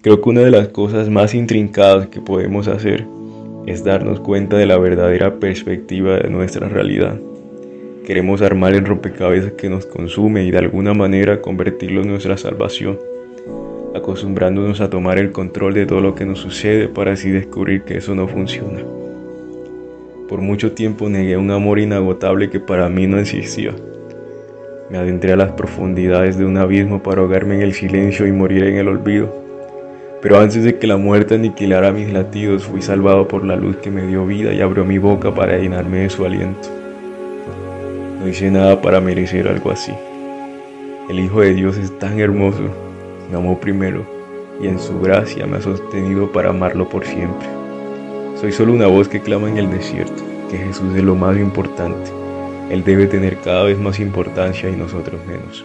Creo que una de las cosas más intrincadas que podemos hacer es darnos cuenta de la verdadera perspectiva de nuestra realidad. Queremos armar el rompecabezas que nos consume y de alguna manera convertirlo en nuestra salvación, acostumbrándonos a tomar el control de todo lo que nos sucede para así descubrir que eso no funciona. Por mucho tiempo negué un amor inagotable que para mí no existía. Me adentré a las profundidades de un abismo para ahogarme en el silencio y morir en el olvido. Pero antes de que la muerte aniquilara mis latidos, fui salvado por la luz que me dio vida y abrió mi boca para llenarme de su aliento. No hice nada para merecer algo así. El Hijo de Dios es tan hermoso, me amó primero y en su gracia me ha sostenido para amarlo por siempre. Soy solo una voz que clama en el desierto, que Jesús es lo más importante. Él debe tener cada vez más importancia y nosotros menos.